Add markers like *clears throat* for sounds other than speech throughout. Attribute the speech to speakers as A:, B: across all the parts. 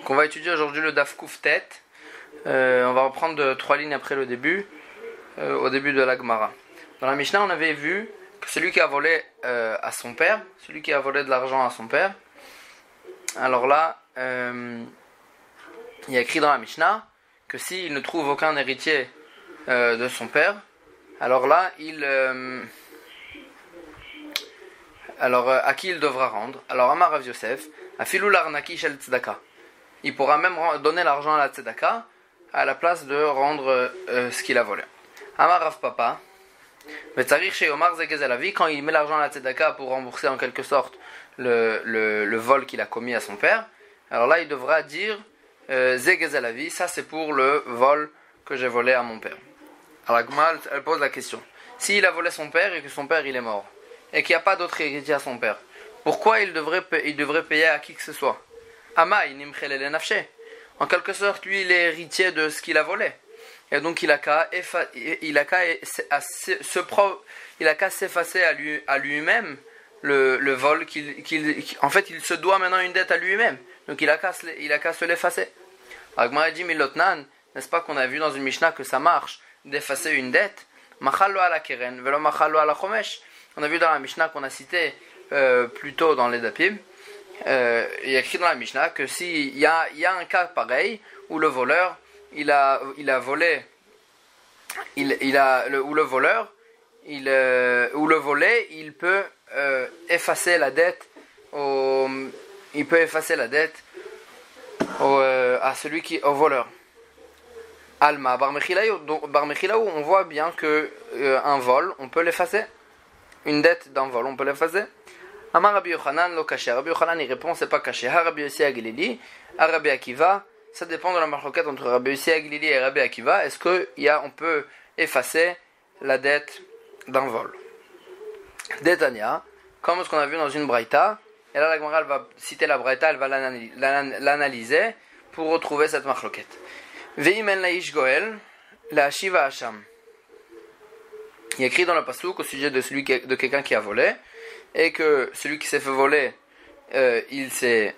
A: Donc on va étudier aujourd'hui le Daf tête. Euh, on va reprendre trois lignes après le début, euh, au début de la Gemara. Dans la Mishnah, on avait vu que celui qui a volé euh, à son père, celui qui a volé de l'argent à son père, alors là, il y a écrit dans la Mishnah que s'il ne trouve aucun héritier de son père, alors là, il... alors, à qui il devra rendre? Alors, Amar Rav Yosef, Afilou l'arnaki shel tzedaka il pourra même donner l'argent à la tzedaka à la place de rendre euh, ce qu'il a volé. Amar Rav Papa, quand il met l'argent à la tzedaka pour rembourser en quelque sorte le, le, vol qu'il a commis à son père, alors là il devra dire euh, ça c'est pour le vol que j'ai volé à mon père. Alors Gmal, elle pose la question s'il a volé son père et que son père il est mort, et qu'il n'y a pas d'autre héritier à son père, pourquoi il devrait, il devrait payer à qui que ce soit? En quelque sorte, lui, il est héritier de ce qu'il a volé. Et donc, il a qu'à qu'à s'effacer à lui à lui-même le, le vol qu'il en fait il se doit maintenant une dette à lui-même. Donc il a qu'à se l'effacer. Agma dit milotnan n'est-ce pas qu'on a vu dans une Mishnah que ça marche d'effacer une dette? On a vu dans la Mishnah qu'on a cité euh, plus tôt dans les dapim euh, il y a écrit dans la Mishnah que s'il y a, y a un cas pareil où le voleur il a, il a volé, il, il a, le, où le voleur, il, euh, ou le volé, il peut euh, effacer la dette au, il peut effacer la dette au, euh, à celui qui au voleur. Alma Bar on voit bien que un vol, on peut l'effacer. Une dette d'un vol, on peut l'effacer. Amar Rabbi Yochanan lo caché. Rabbi Yochanan il répond c'est pas caché. Rabbi Yossi Aglili, Rabbi Akiva. Ça dépend de la marquette entre Rabbi Yossi et Rabbi Akiva. Est-ce que y a, on peut effacer la dette d'un vol? Détania, comme ce qu'on a vu dans une braïta. Et là la Gemara va citer la braïta, elle va l'analyser pour retrouver cette marloquette. Veimen laish goel, la shiva hasham. Il écrit dans le pasouk au sujet de de quelqu'un qui a volé et que celui qui s'est fait voler, euh, il s'est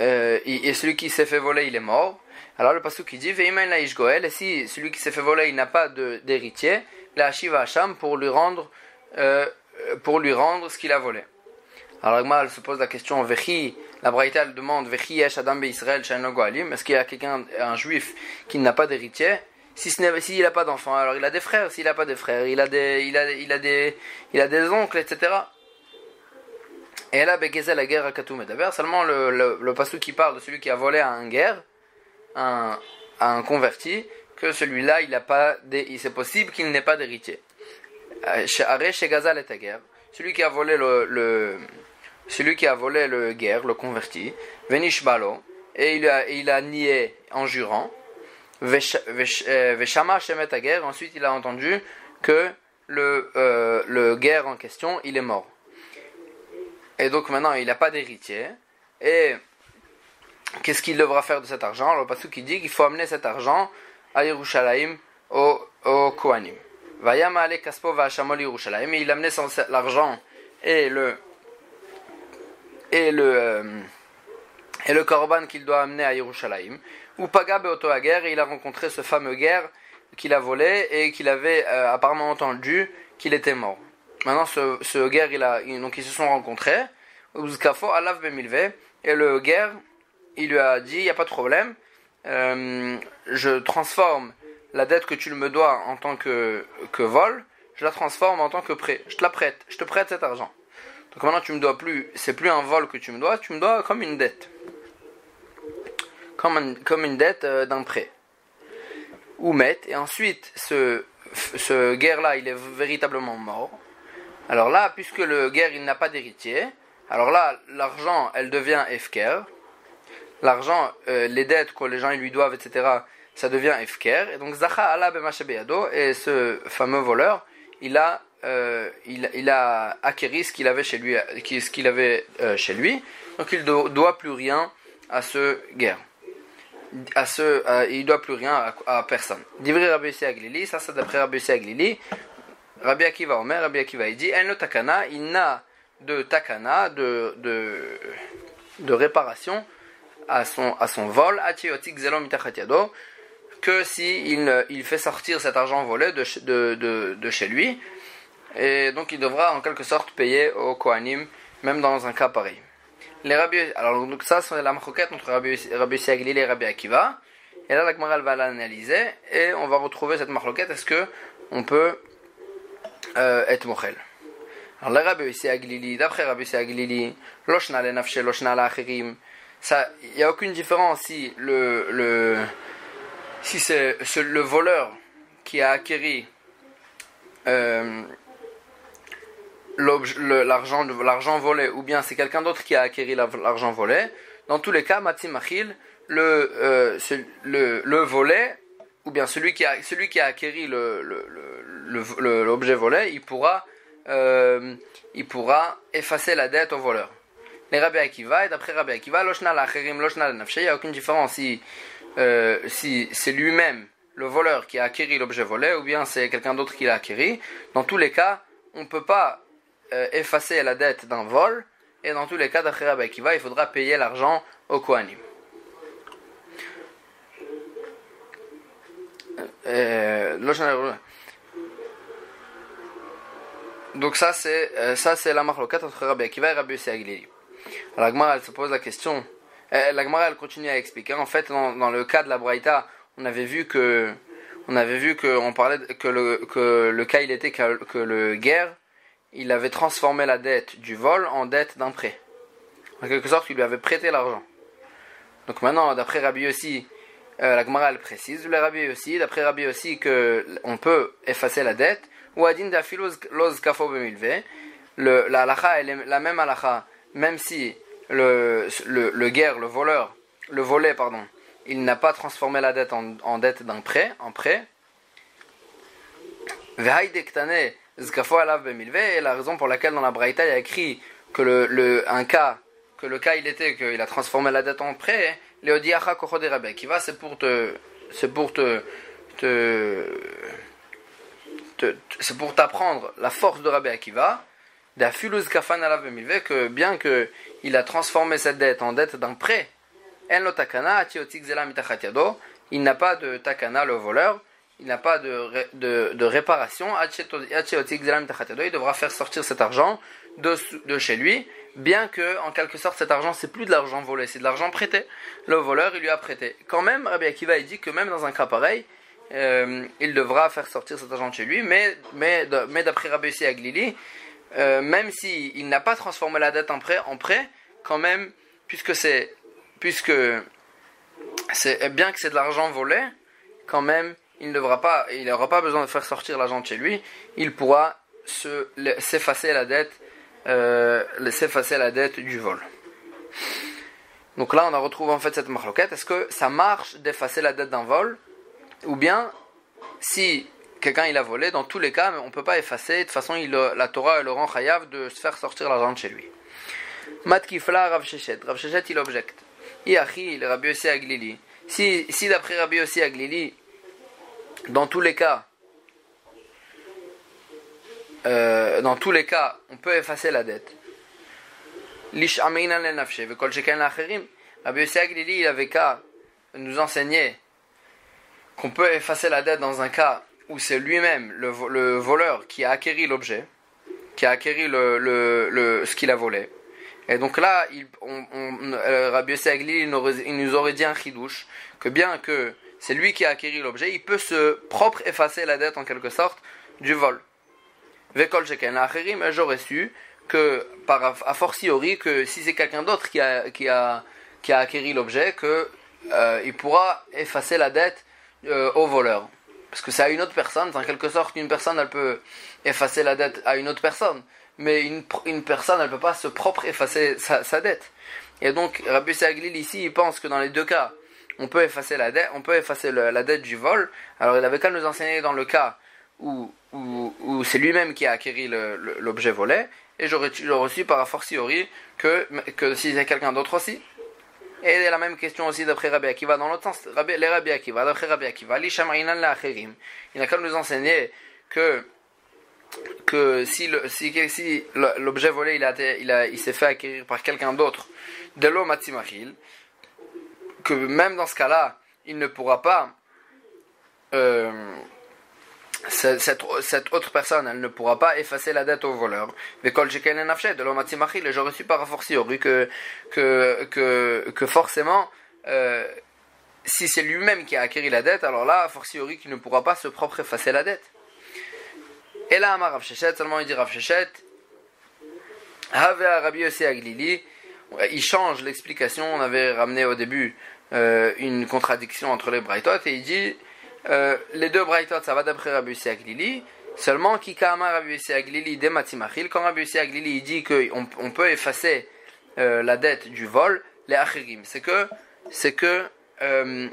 A: euh, et celui qui s'est fait voler, il est mort. Alors le passage qui dit et si celui qui s'est fait voler, il n'a pas d'héritier, la Shiva Hacham pour lui rendre euh, pour lui rendre ce qu'il a volé. Alors elle se pose la question Vechi, la Braïta elle demande Vechi Adam Israël Est-ce qu'il y a quelqu'un, un juif, qui n'a pas d'héritier? Si s'il n'a pas d'enfant, alors il a des frères. S'il n'a pas de frères, il a des, il a, il a des, il a des oncles, etc. Et là, la guerre à Katoum Seulement le, le, le qui parle de celui qui a volé à un guerre, un, un converti, que celui-là, il a pas c'est possible qu'il n'ait pas d'héritier. Euh, chez Gazal et guerre, celui qui a volé le, celui qui a volé le guerre, le converti, Venish Balo, et il a, il a nié en jurant, euh, Veshama Shemet guerre, ensuite il a entendu que le, euh, le guerre en question, il est mort. Et donc maintenant, il n'a pas d'héritier. Et qu'est-ce qu'il devra faire de cet argent? Le passage qui dit qu'il faut amener cet argent à Yerushalayim, au, au Kohanim. Vayama kaspo Yerushalayim. Et il a amené l'argent et le et le euh, et le korban qu'il doit amener à Yerushalayim. Ou Paga guerre et il a rencontré ce fameux guerre qu'il a volé et qu'il avait euh, apparemment entendu qu'il était mort. Maintenant, ce, ce guerre, il a, donc ils se sont rencontrés. Et le guerre, il lui a dit, il n'y a pas de problème, euh, je transforme la dette que tu me dois en tant que, que vol, je la transforme en tant que prêt. Je te la prête, je te prête cet argent. Donc maintenant tu me dois plus, c'est plus un vol que tu me dois, tu me dois comme une dette. Comme, comme une dette euh, d'un prêt. Ou met, et ensuite ce, ce guerre-là, il est véritablement mort. Alors là, puisque le guerre, il n'a pas d'héritier, alors là, l'argent, elle devient efker. L'argent, euh, les dettes que les gens lui doivent, etc., ça devient efker. Et donc, Zacha Allah et ce fameux voleur, il a, euh, il, a acquéri ce qu'il avait chez lui, ce qu'il avait euh, chez lui. Donc, il ne doit plus rien à ce guerre. À ce, il ne doit plus rien à, personne. Divri Rabbi Aglili, ça c'est d'après Rabbi Aglili. Rabbi Akiva Omer, Rabbi Akiva, il dit, En takana, il n'a de takana, de, de, de réparation, à son, à son vol, que si il, il, fait sortir cet argent volé de, de, de, chez lui, et donc il devra en quelque sorte payer au Kohanim, même dans un cas pareil. Les rabbi, alors donc ça c'est la maroquette entre Rabbi, Rabbi et Rabbi Akiva. Et là la Gemara va l'analyser et on va retrouver cette maroquette. Est-ce que on peut euh, être mochel Alors les Rabbi Aglili, d'après Rabbi Aglili, loshna le nafshe, loshna la achirim. Ça, il n'y a aucune différence si le, le si c'est le voleur qui a acquéri euh, l'argent volé ou bien c'est quelqu'un d'autre qui a acquéri l'argent volé dans tous les cas Matim le, euh, le, le volé ou bien celui qui a celui qui a acquéri l'objet volé il pourra euh, il pourra effacer la dette au voleur les Rabbi Akiva et d'après Rabbi Akiva loshna l'acherim loshna il n'y a aucune différence si euh, si c'est lui-même le voleur qui a acquéri l'objet volé ou bien c'est quelqu'un d'autre qui l'a acquéri dans tous les cas on ne peut pas euh, effacer la dette d'un vol, et dans tous les cas d'après Rabbi Akiva, il faudra payer l'argent au Kohanim. Euh, donc ça c'est euh, ça c'est la marloquette entre Rabbi Akiva et Rabbi Aglili. La Gemara elle se pose la question. la Gemara elle continue à expliquer. En fait dans, le cas de la Braïta, on avait vu que on avait vu que on parlait que le que le cas il était que, que le guerre il avait transformé la dette du vol en dette d'un prêt. En quelque sorte, il lui avait prêté l'argent. Donc maintenant, d'après Rabbi euh, la Gemara elle précise, le Rabbi aussi, d'après Rabbi aussi, que on peut effacer la dette. Ou adin loz kafo le la halacha est la même halacha, même si le, le, le guerre, le voleur, le volet, pardon, il n'a pas transformé la dette en, dette d'un prêt, en prêt. Et la raison pour laquelle dans la Braïta il y a écrit que le, un cas, que le cas il était qu'il a transformé la dette en prêt, Léodiacha qui va c'est pour te, c'est pour te, te, c'est pour t'apprendre la force de Rabbi Akiva, que bien que il a transformé cette dette en dette d'un prêt, il n'a pas de takana le voleur, il n'a pas de, de, de réparation, il devra faire sortir cet argent de, de chez lui, bien que, en quelque sorte, cet argent, c'est plus de l'argent volé, c'est de l'argent prêté. Le voleur, il lui a prêté. Quand même, Rabbi Akiva, il dit que même dans un cas pareil, euh, il devra faire sortir cet argent de chez lui, mais, mais, mais d'après Rabbi Aglili, euh, même s'il il n'a pas transformé la dette en prêt, en prêt, quand même, puisque c'est, puisque c'est bien que c'est de l'argent volé, quand même, il n'aura pas, il pas besoin de faire sortir l'argent de chez lui, il pourra s'effacer la dette, euh, s'effacer la dette du vol. Donc là, on a retrouvé en fait cette marloquette. Est-ce que ça marche d'effacer la dette d'un vol? Ou bien, si quelqu'un il a volé, dans tous les cas, on ne peut pas effacer. De toute façon, il, la Torah le rend chayav de se faire sortir l'argent de chez lui. Matkifla Rav Shechet. Rav Shechet, il objecte. Iachi, le Rabbi Yossi Aglili. Si, si d'après Rabbi Yossi Aglili, dans tous les cas, euh, dans tous les cas, on peut effacer la dette. il avait qu'à nous enseigner qu'on peut effacer la dette dans un cas où c'est lui-même, le, voleur, qui a acquéri l'objet, qui a acquéri le, ce qu'il a volé. Et donc là, il, on, euh, Rabbi il, nous aurait dit un chidouche, que bien que c'est lui qui a acquis l'objet, il peut se propre effacer la dette en quelque sorte du vol. Vekol mais j'aurais su que, par a fortiori, que si c'est quelqu'un d'autre qui a, qui, a, qui a acquis l'objet, que euh, il pourra effacer la dette euh, au voleur. Parce que c'est à une autre personne, en quelque sorte, une personne, elle peut effacer la dette à une autre personne. Mais une, une personne, elle ne peut pas se propre effacer sa, sa dette. Et donc, Rabbi Saglil ici, il pense que dans les deux cas, on peut effacer la dette, on peut effacer la dette du vol. Alors il avait qu'à nous enseigner dans le cas où, où, c'est lui-même qui a acquis l'objet volé, et j'aurais reçu par a fortiori que, que si c'est quelqu'un d'autre aussi. Et la même question aussi d'après Rabbi Akiva dans l'autre sens. Rabbi, les Rabbi Akiva, d'après Rabbi Akiva, il n'a qu'à nous enseigner que que si l'objet si, volé il, a, il, a, il s'est fait acquérir par quelqu'un d'autre de l'eau que même dans ce cas-là, il ne pourra pas cette, cette, autre personne, elle ne pourra pas effacer la dette au voleur. Mais quand j'ai de l'homme et j'aurais su par fortiori que, que, que, que forcément, euh, si c'est lui-même qui a acquis la dette, alors là, a fortiori, qu'il ne pourra pas se propre effacer la dette. Et là, Amar Rav seulement il dit Rav Shechet, Rabbi Aglili, il change l'explication, on avait ramené au début euh, une contradiction entre les Braithot, et il dit euh, les deux Braithot, ça va d'après Rabbi Aglili. Seulement, Kikama Rabbi Aglili de Matimachil, quand Rabbi Aglili dit qu'on on peut effacer euh, la dette du vol, les Achirim, c'est que, c'est que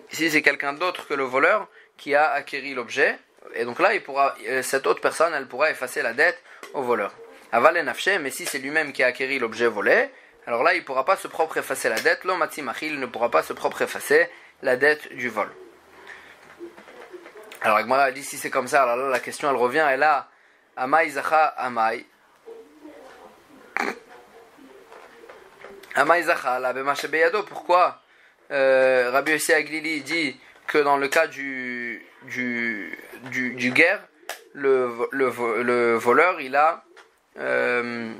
A: si c'est quelqu'un d'autre que le voleur qui a acquis l'objet, et donc là, il pourra, cette autre personne, elle pourra effacer la dette au voleur. Aval mais si c'est lui-même qui a acquis l'objet volé, alors là, il ne pourra pas se propre effacer la dette. L'homme il ne pourra pas se propre effacer la dette du vol. Alors Agmara dit si c'est comme ça, alors là la question elle revient, et là, Amai Zacha Amai. Amai Zacha, la Beyado, pourquoi euh, Rabbi Yossi Aglili dit que dans le cas du, guerre, le, voleur il a. Euh,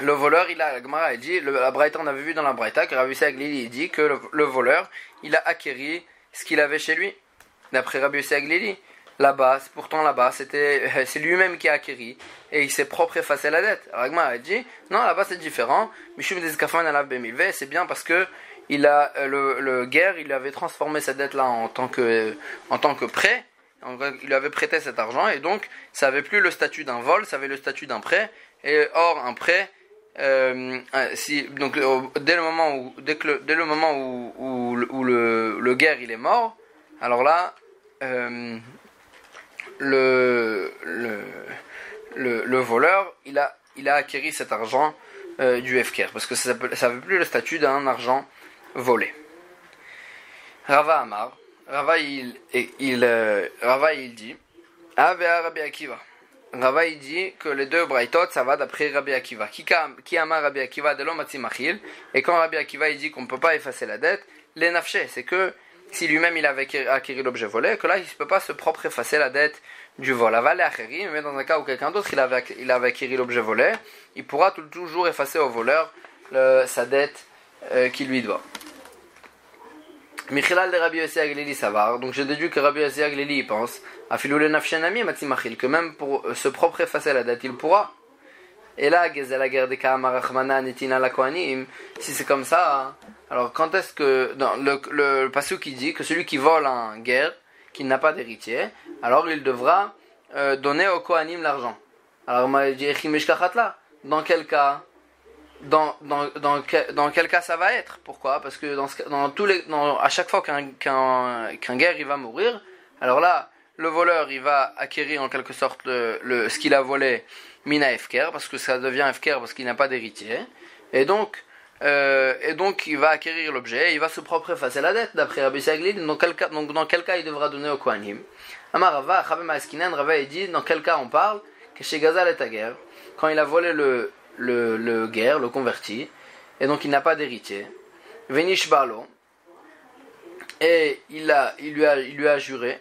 A: le voleur, il a, Agmara il dit, la Braïta, on avait vu dans la Braïta que Rabbi Aglili dit que le, le voleur, il a acquéri ce qu'il avait chez lui d'après Rabbi Aglili. Là-bas, pourtant là-bas, c'était, *laughs* c'est lui-même qui a acquis et il s'est propre effacé la dette. Alors a dit, non, là-bas c'est différent. C'est bien parce que il a, euh, le, le guerre, il avait transformé cette dette-là en tant que, en tant que prêt. Il lui avait prêté cet argent et donc ça avait plus le statut d'un vol, ça avait le statut d'un prêt. Et or, un prêt, euh, euh, si, donc dès le moment où, dès, que dès le moment où, le, le guerre il est mort, alors là, euh, le, le, le, voleur, il a, il a acquis cet argent euh, du FKR, parce que ça ne veut plus le statut d'un argent volé. Rava Amar, Rava il, il, euh, Rava il dit, Rabbi Akiva. Rava il dit que les deux Braithot, ça va d'après Rabbi Akiva. Qui ama Rabbi Akiva de l'homme Et quand Rabbi Akiva dit qu'on ne peut pas effacer la dette, les nafshé, c'est que si lui-même il avait acquis l'objet volé, que là il ne peut pas se propre effacer la dette du vol. Aval mais dans un cas où quelqu'un d'autre il avait, il avait acquis l'objet volé, il pourra toujours effacer au voleur sa dette euh, qui lui doit. Michilal de Rabbi Yossi Aglili Savar, donc j'ai déduit que Rabbi Yossi Aglili pense, à Filoule Nafshenami Matimachil, que même pour se propre effacer la dette, il pourra. Et là, la guerre des Nitina la si c'est comme ça, alors quand est-ce que. Le, le, passage qui dit que celui qui vole en guerre, qui n'a pas d'héritier, alors il devra euh, donner au Kohanim l'argent. Alors m'a dit Dans quel cas? Dans, dans, dans, quel, cas ça va être? Pourquoi? Parce que dans, tous les, à chaque fois qu'un qu'un guerre il va mourir, alors là, le voleur il va acquérir en quelque sorte le, ce qu'il a volé mina Efker, parce que ça devient Efker parce qu'il n'a pas d'héritier. Et donc, euh, et donc il va acquérir l'objet, il va se propre effacer la dette, d'après Rabbi Saglid. Dans quel cas, donc dans quel cas il devra donner au Kohanim? Amar Rava, Chabem Askinan, Rava dit dans quel cas on parle? Que chez Gazal et guerre, quand il a volé le, le, le guerre, le converti, et donc il n'a pas d'héritier. Venish Balo, et il, il, lui a, il lui a juré,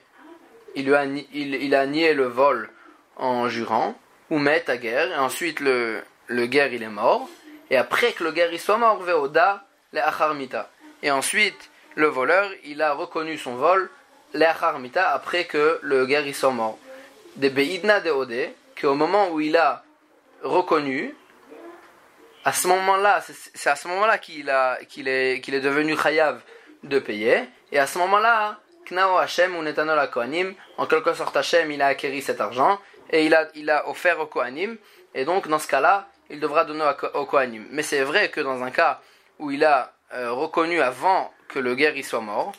A: il, lui a, il, il a nié le vol en jurant, ou met à guerre, et ensuite le, le guerre il est mort, et après que le guerre il soit mort, Veoda, le acharmita. Et ensuite, le voleur, il a reconnu son vol, le acharmita, après que le guerre il soit mort. De Beidna de Ode, qu'au moment où il a reconnu, à ce moment-là, c'est à ce moment-là qu'il est, devenu chayav de payer, et à ce moment-là, Knao Hashem ou Netanol en quelque sorte Hashem, il a acquis cet argent, et il a, il a offert au Kohanim, et donc dans ce cas-là, il devra donner au Kohanim. Mais c'est vrai que dans un cas où il a euh, reconnu avant que le guerre y soit mort,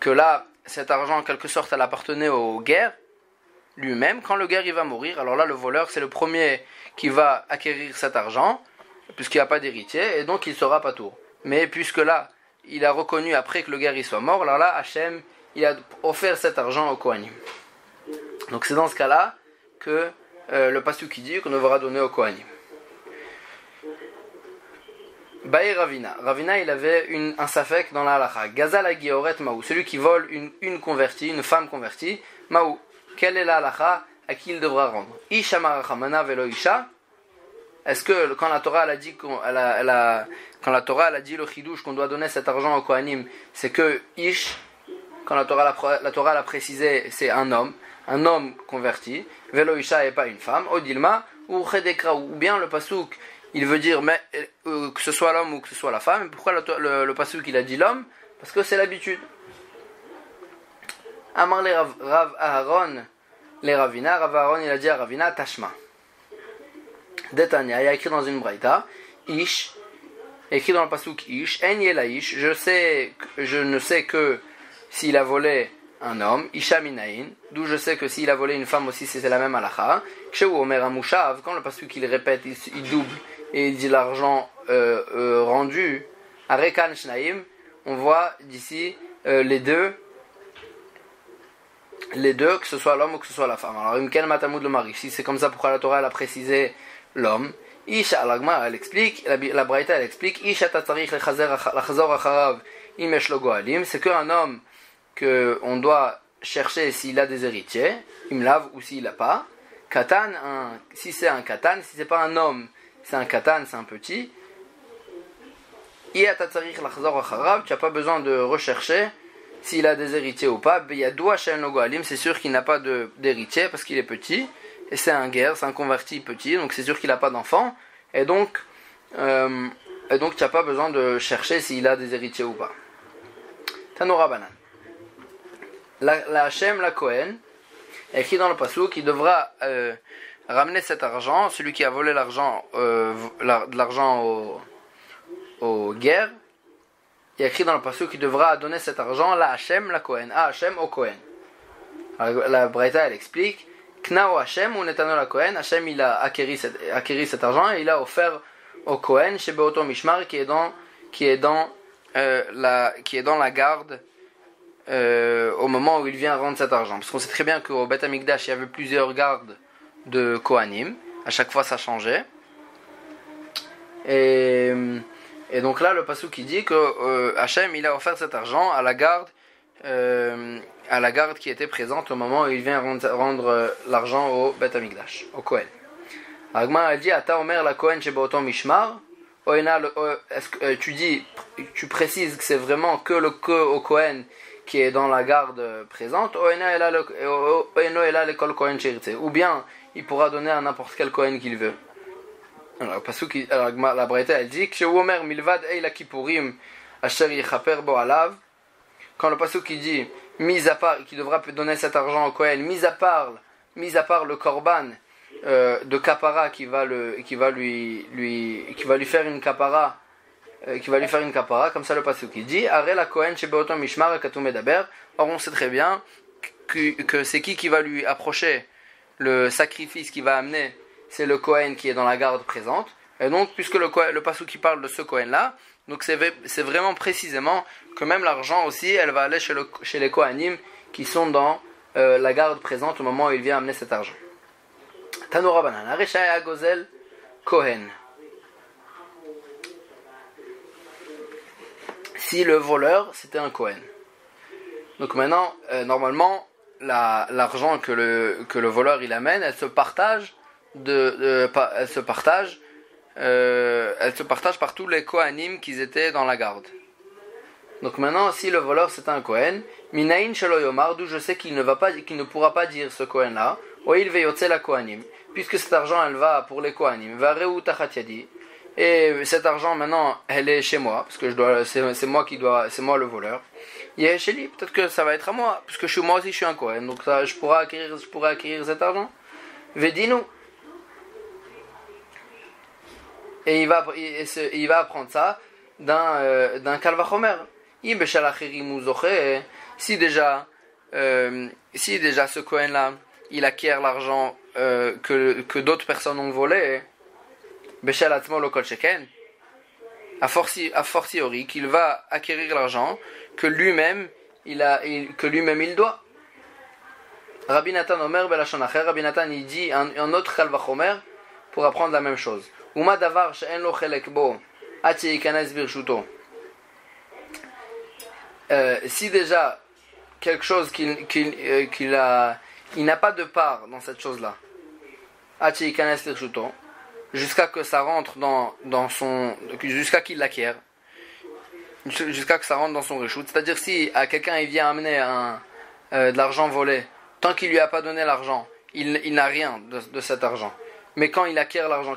A: que là, cet argent en quelque sorte, elle appartenait au guerre lui-même, quand le guerre il va mourir, alors là, le voleur, c'est le premier qui va acquérir cet argent, puisqu'il n'y a pas d'héritier, et donc il sera pas tour. Mais puisque là, il a reconnu après que le y soit mort, alors là, Hachem, il a offert cet argent au Kohanim. Donc c'est dans ce cas-là que euh, le dit qu'on devra donner au Kohanim. Bae Ravina. Ravina, il avait une, un safek dans la halacha. Gazal Agioret Maou. Celui qui vole une, une convertie, une femme convertie. Maou. Quelle est la halacha à qui il devra rendre? Isha Marachamana Velo Isha. Est-ce que quand la Torah a dit le chidouche qu'on doit donner cet argent au Kohanim, c'est que Ish, quand la Torah, la, précisé, c'est un homme, un homme converti. Velo Isha et pas une femme. Odilma ou Chedekra ou bien le pasouk il veut dire mais, euh, que ce soit l'homme ou que ce soit la femme. Pourquoi le, passage qu'il a dit l'homme? Parce que c'est l'habitude. Amar les Rav, Aaron, les Ravina, Rav Aaron il a dit à Ravina Tashma. Detania, il a écrit dans une braïta, Ish, écrit dans le pasuk Ish, En Ish, je, sais, je ne sais que s'il a volé un homme, Isha Minaïn, d'où je sais que s'il a volé une femme aussi, c'est la même halacha. Chez Omer Amushav, quand le pasuk il répète, il, double et il dit l'argent euh, euh, rendu on voit d'ici euh, les deux, les deux, que ce soit l'homme ou que ce soit la femme. Alors, Imken Matamoud le mari, si c'est comme ça, pourquoi la Torah elle a précisé l'homme Isha Alagma, elle explique, la, la Braïta elle explique, Isha Tatarich Lachazor Acharav Imesh Logoalim, c'est qu'un homme qu'on doit chercher s'il a des héritiers, Imlav ou s'il n'a pas. Katan, un, si c'est un katan, si c'est pas un homme c'est un katan, c'est un petit. Tu n'as pas besoin de rechercher s'il a des héritiers ou pas. C'est sûr qu'il n'a pas d'héritier parce qu'il est petit. Et c'est un guerre, c'est un converti petit, donc c'est sûr qu'il n'a pas d'enfant. Et donc, euh, tu n'as pas besoin de chercher s'il a des héritiers ou pas. Tanora Banan. La, la Hachem, la Kohen, écrit dans le passou qui devra euh, ramener cet argent, celui qui a volé l'argent, euh, de l'argent aux, guerres, il y écrit dans le passage qu'il devra donner cet argent à Hachem, la Kohen, à Hachem, au Kohen. la Breta, elle explique, Knao Hachem ou Netano la Kohen, Hachem il a acquéri cet, argent et il a offert au Kohen, chez Beoto Mishmar, qui est dans, qui est dans, euh, la, qui est dans la garde euh, au moment où il vient rendre cet argent. Parce qu'on sait très bien qu'au Beth Amikdash, il y avait plusieurs gardes de Kohanim. À chaque fois, ça changeait. Et, et donc là, le passou qui dit que euh, Hachem, il a offert cet argent à la garde, à la garde qui était présente au moment où il vient rendre, euh, l'argent au Beth Amikdash, au Kohen. Agma a dit, Ata Omer la Kohen chez Mishmar. Est-ce que tu dis, tu précises que c'est vraiment que le que au Kohen qui est dans la garde présente, ou bien il pourra donner à n'importe quel Kohen qu'il veut. Alors, parce que alors, la Braïta elle dit que Omer milvad la kippurim asher yichaper bo alav. Quand le passou qui dit mis à part, qui devra donner cet argent au Kohen, mis à part, mis à part le korban euh, de kapara qui va le, qui va lui, lui, qui va lui faire une kapara, euh, qui va lui faire une kapara, comme ça le passou qui dit la Kohen mishmar. Or on sait très bien que, que c'est qui qui va lui approcher le sacrifice qui va amener, c'est le Kohen qui est dans la garde présente. Et donc, puisque le, le qui parle de ce Kohen-là, donc c'est vraiment précisément que même l'argent aussi, elle va aller chez, le, chez les Kohanim qui sont dans euh, la garde présente au moment où il vient amener cet argent. Tanora Banana, Gozel, Kohen. Si le voleur, c'était un Kohen. Donc maintenant, euh, normalement, l'argent que le, que le voleur il amène, elle se partage, de, elle se partage, euh, elle se partage par tous les Kohanim qui étaient dans la garde. Donc maintenant, si le voleur c'est un Kohen, Minaïn Yomar, d'où je sais qu'il ne, va ne pourra pas dire ce Kohen-là, il la Kohanim, puisque cet argent elle va pour les Kohanim, va et cet argent maintenant elle est chez moi, parce que c'est moi qui dois, c'est moi le voleur. Peut-être que ça va être à moi, parce que je suis, moi aussi je suis un Kohen, donc ça, je, pourrais acquérir, je pourrais acquérir cet argent. Vedinu. Et il va, il, va apprendre ça d'un euh, Kalvachomer. Si déjà, euh, si déjà ce Kohen là, il acquiert l'argent euh, que, que d'autres personnes ont volé, a fortiori qu'il va acquérir l'argent que lui-même il lui-même il doit. Rabbi Nathan Omer Rabbi Nathan il dit un autre Kalvachomer pour apprendre la même chose. Euh, si déjà quelque chose qu'il qu'il a, il n'a pas de part dans cette chose-là, jusqu'à que ça rentre dans, son, jusqu'à qu'il l'acquiert, jusqu'à que ça rentre dans son reshoot. C'est-à-dire si à quelqu'un il vient amener un, euh, de l'argent volé, tant qu'il lui a pas donné l'argent, il, n'a rien de, cet argent. Mais quand il acquiert l'argent,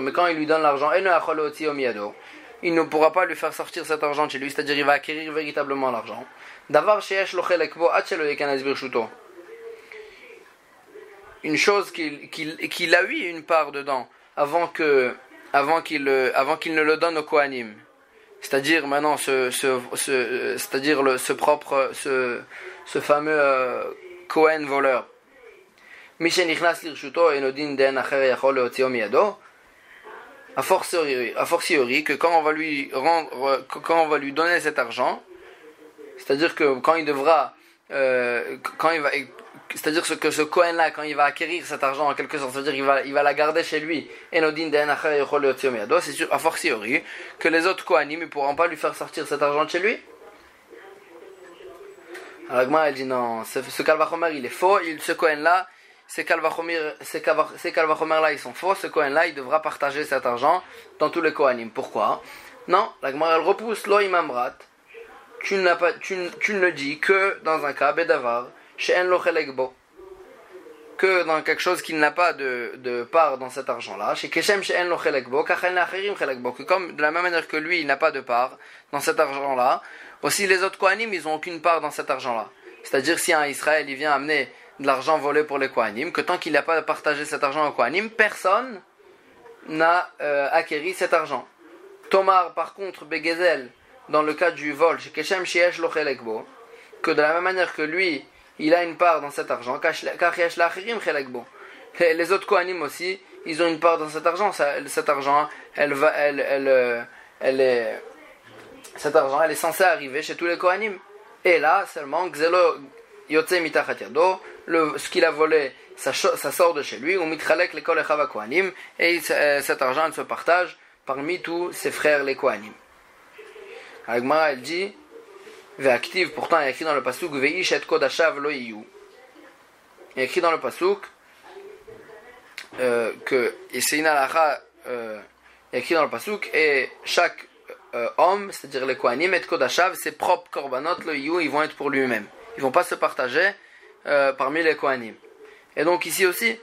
A: mais quand il lui donne l'argent, il ne pourra pas lui faire sortir cet argent de chez lui, c'est-à-dire il va acquérir véritablement l'argent. Une chose qu'il a eu une part dedans avant que avant qu'il avant qu'il ne le donne au Kohanim. C'est-à-dire maintenant ce, ce, ce c'est-à-dire ce propre ce, ce fameux euh, Kohen voleur. A fortiori, a fortiori que quand on va lui rendre, quand on va lui donner cet argent, c'est-à-dire que quand il devra, euh, quand il va, c'est-à-dire que ce Cohen-là, quand il va acquérir cet argent en quelque sorte, c'est-à-dire qu'il va, il va la garder chez lui, c'est sûr, a fortiori, que les autres Kohanim ne pourront pas lui faire sortir cet argent de chez lui. Alors, elle dit non, ce, ce il est faux, il, ce Cohen-là, ces Kalvachomer là ils sont faux, ce Kohen là il devra partager cet argent dans tous les Kohanim. Pourquoi? Non, la Gemara elle repousse lo imamrat. Tu, ne le dis que dans un cas, Bedavar, chez En que dans quelque chose qui n'a pas de, part dans cet argent-là, chez Keshem chez En que comme de la même manière que lui, il n'a pas de part dans cet argent-là, aussi les autres Kohanim, ils n'ont aucune part dans cet argent-là. C'est-à-dire si un Israël, il vient amener de l'argent volé pour les Kohanim, que tant qu'il n'a pas partagé cet argent aux Kohanim, personne n'a euh, acquéri cet argent. Tomar, par contre, Begezel, dans le cas du vol, Keshem que de la même manière que lui, il a une part dans cet argent, les autres Kohanim aussi, ils ont une part dans cet argent. cet argent, elle va, elle, elle, euh, elle est, cet argent, elle est censée arriver chez tous les Kohanim. Et là, seulement, Yotze Mitachat le, ce qu'il a volé, ça, ça, sort de chez lui, ou mitchalek l'école Kohanim, et euh, cet argent se partage parmi tous ses frères les Kohanim. Agmara elle dit, active pourtant il y a écrit dans le pasuk, veish et kodashav lo Il y a écrit dans le pasuk euh, que, et euh, écrit dans le et chaque euh, homme, c'est-à-dire les Kohanim et kodashav, ses propres korbanot lo ils vont être pour lui-même. Ils vont pas se partager euh, parmi les Kohanim. Et donc ici aussi,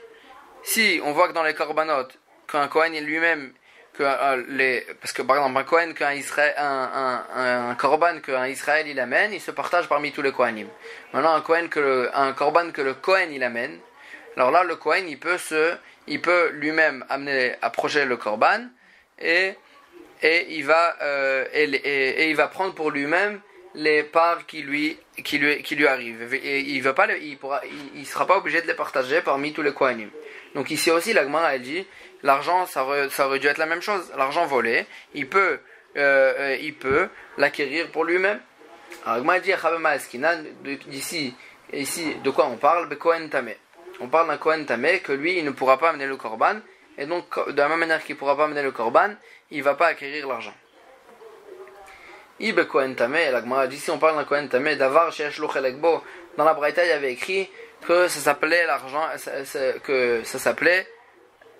A: si on voit que dans les Korbanot, qu'un Kohen lui-même, que euh, les, parce que par exemple un Kohen qu'un Israël, un, un, Korban qu'un Israël il amène, il se partage parmi tous les Kohanim. Maintenant un Kohen que le, un Korban que le Kohen il amène, alors là le Kohen il peut se, il peut lui-même amener, approcher le Korban et et il va euh, et, il va prendre pour lui-même les parts qui lui, qui lui, qui lui arrivent. Et il ne il sera pas obligé de les partager parmi tous les Kohanim. Donc ici aussi, l'Agmara, elle dit, l'argent, ça, ça aurait dû être la même chose. L'argent volé, il peut, euh, euh il peut l'acquérir pour lui-même. L'Agmara dit, d'ici, ici, de quoi on parle? On parle d'un Kohen Tamé que lui, il ne pourra pas amener le Korban. Et donc, de la même manière qu'il ne pourra pas amener le Korban, il ne va pas acquérir l'argent. Ibe Kohen Tamé, la dit si on parle d'un Kohen Tamé, d'avar Shesh Bo, dans la Braïta il y avait écrit que ça s'appelait l'argent, que ça s'appelait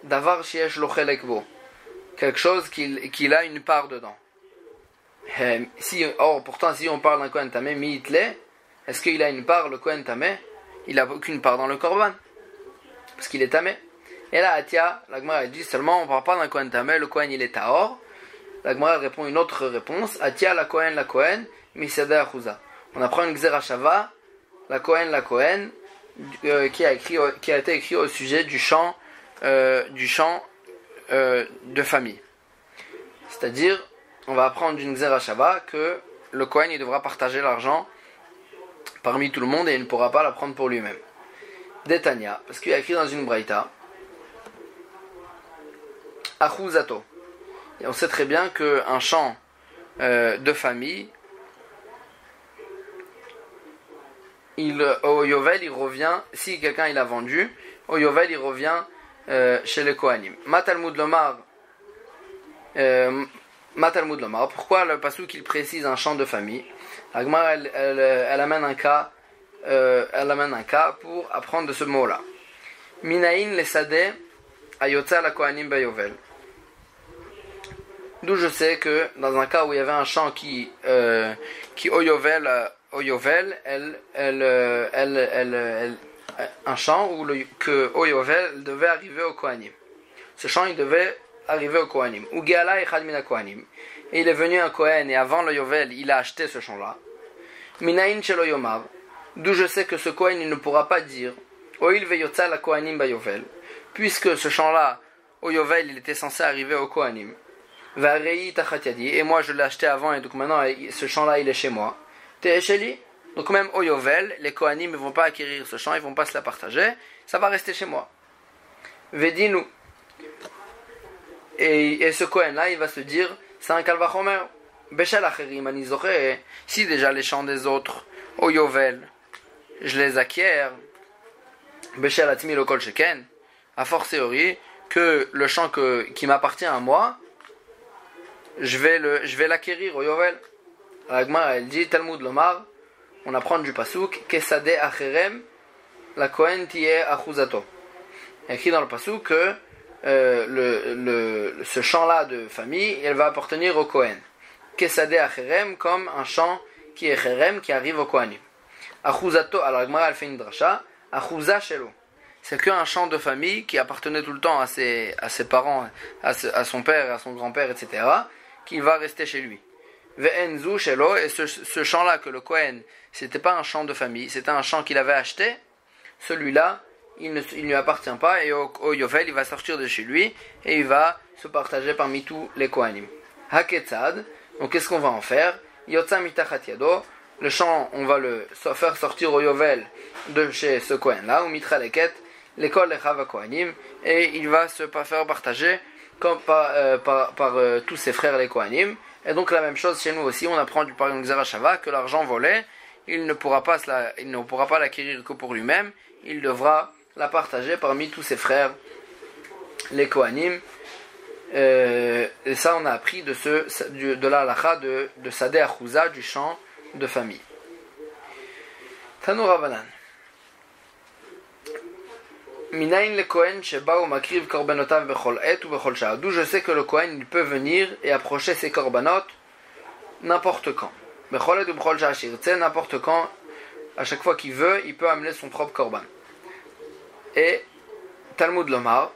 A: d'avar Shesh Bo, quelque chose qu'il a une part dedans. Eh, si, or, pourtant, si on parle d'un Kohen Tamé, Miitle, est-ce qu'il a une part, le Kohen Tamé Il n'a aucune part dans le Korban, parce qu'il est Tamé. Et là, Atia, la dit seulement, on ne parle pas d'un Kohen Tamé, le Kohen il est Tahor, la Gemara répond une autre réponse. Atia la Kohen la Kohen, Misada. On apprend une Xerashava, la Kohen la Kohen, euh, qui, a été écrit au sujet du chant, euh, euh, de famille. C'est-à-dire, on va apprendre d'une Xerashava que le Kohen devra partager l'argent parmi tout le monde et il ne pourra pas la prendre pour lui-même. Detania, parce qu'il a écrit dans une Braïta, Achuzato. On sait très bien qu'un champ euh, de famille, il, au Yovel, il revient, si quelqu'un il a vendu, au Yovel, il revient euh, chez les Kohanim. Matalmud Lomar, euh, Lomar, pourquoi le pasuk il précise un chant de famille? Agmar elle, elle, amène un cas, euh, elle amène un cas pour apprendre de ce mot-là. Minaïn les sade ayotza la kohanim bayovel. D'où je sais que dans un cas où il y avait un chant qui, euh, qui oyovel, oyovel, elle, elle, elle, elle, un chant où le, que oyovel devait arriver au kohanim. Ce chant il devait arrivé au Kohanim. Ou Et il est venu un Kohen et avant le Yovel, il a acheté ce champ-là. Minaïn shelo yomav. D'où je sais que ce Kohen, il ne pourra pas dire Oil veyotza la Kohanim ba Yovel. Puisque ce champ-là, au Yovel, il était censé arriver au Kohanim. Et moi, je l'ai acheté avant et donc maintenant, ce champ-là, il est chez moi. Donc même au Yovel, les Kohanim ne vont pas acquérir ce champ, ils vont pas se la partager. Ça va rester chez moi. Vedinu. Et, ce Cohen-là, il va se dire, c'est un Kalvachomer. Beshel si déjà les chants des autres, au Yovel, je les acquiers, Beshel Atmi Lokol Sheken, a fortiori, que le chant que, qui m'appartient à moi, je vais, le, je vais l'acquérir au Yovel. Agma, elle dit, Talmud Lomar, on apprend du Pasuk, Kesade Acherem, la Kohen Tiye Achuzato. Écrit dans le Pasuk que euh, le, le, ce champ-là de famille, elle va appartenir au Kohen. Kesade Acherem, comme un champ qui est Cherem, qui arrive au Kohanim. Achuzato, alors Agmara elle fait une dracha, Achuza Shelo. C'est qu'un champ de famille qui appartenait tout le temps à ses, à ses parents, à, à son père, à son grand-père, etc., qui va rester chez lui. Ve'enzu Shelo, et ce, ce champ-là que le Kohen, c'était pas un champ de famille, c'était un champ qu'il avait acheté, celui-là, il ne lui appartient pas et au, Yovel il va sortir de chez lui et il va se partager parmi tous les Kohanim. Haketzad, donc qu'est-ce qu'on va en faire? Yotza mitachat le champ on va le faire sortir au Yovel de chez ce Kohen là, ou mitra leket, l'école des Chava Kohanim, et il va se faire partager comme par, euh, par, euh, tous ses frères les Kohanim. Et donc la même chose chez nous aussi, on apprend du exemple Shava que l'argent volé, il ne pourra pas il ne pourra pas l'acquérir que pour lui-même, il devra la partager parmi tous ses frères, les Kohanim. Euh, et ça, on a appris de, ce, de la halakha de, de Sadeh Achouza, du chant de famille. Tanoura Banan. Le. D'où je sais que le Kohen il peut venir et approcher ses korbanot n'importe quand. N'importe quand, à chaque fois qu'il veut, il peut amener son propre korban. Et Talmud Lomar,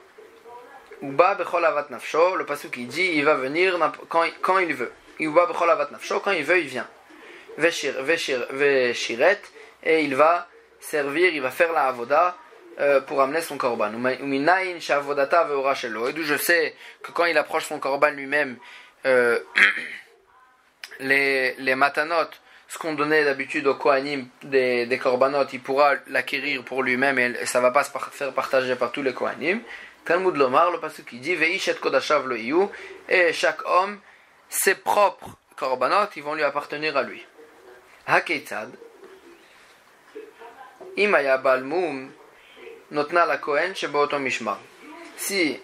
A: le passage qui dit il va venir quand, il veut. Quand il veut, il vient. Veshiret, et il va servir, il va faire la avoda euh, pour amener son korban. Et d'où je sais que quand il approche son korban lui-même, euh, *clears throat* les, les matanot, ce qu'on donnait d'habitude au Kohanim des, des korbanot, il pourra l'acquérir pour lui-même et, ça va pas se faire partager par tous les Kohanim. Talmud Lomar, le passage qui dit Veishet Kodashav lo et chaque homme, ses propres korbanot, ils vont lui appartenir à lui. Hakeitzad, Imaya Balmum, Notna la Kohen, Sheboto Mishmar. Si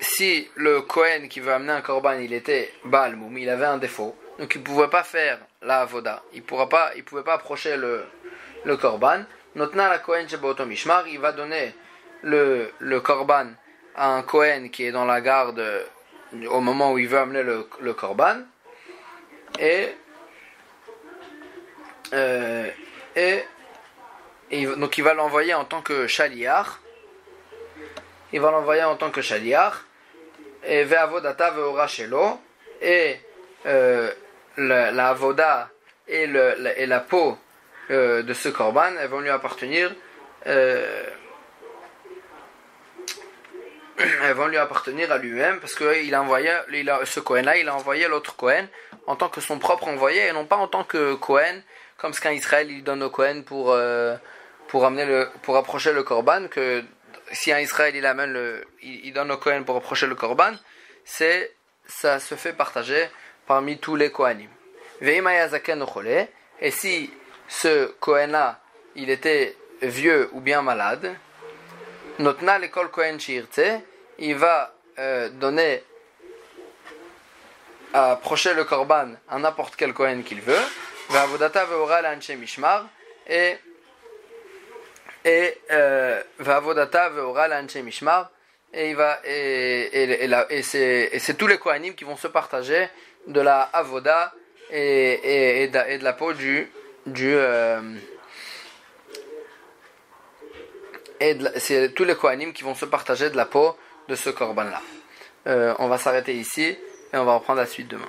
A: si le Kohen qui veut amener un korban, il était Balmum, il avait un défaut, donc il ne pouvait pas faire la avoda. Il ne pouvait pas approcher le, le korban. Notna la Kohen Mishmar, il va donner le, le korban à un Kohen qui est dans la garde au moment où il veut amener le, le korban. Et, euh, et, donc il va l'envoyer en tant que chaliar. Il va l'envoyer en tant que chaliar. Et ve'avodata ve'ora shelo. Et euh, la, avoda et, le, la, et la peau euh, de ce korban, elles vont lui appartenir. Euh, *clears throat* elles vont lui appartenir à lui-même parce qu'il a envoyé il a, ce Cohen-là, il a envoyé l'autre Cohen en tant que son propre envoyé et non pas en tant que Cohen, comme ce qu'un Israël il donne au Cohen pour, euh, pour, amener le, pour approcher le Korban. Que si un Israël il amène le, il, donne au Cohen pour approcher le Korban, c'est ça se fait partager parmi tous les Kohanim. Et si ce Kohen-là, il était vieux ou bien malade, Notna l'école Kohen il va euh, donner approcher le korban à n'importe quel Kohen qu'il veut. Et et euh, Vavodata ve'ora l'anche mishmar. Et il va et, et, et, et c'est tous les Kohanim qui vont se partager de la avoda et, et, de, la peau du du euh, et c'est tous les Kohanim qui vont se partager de la peau de ce korban là. Euh, on va s'arrêter ici et on va reprendre la suite demain.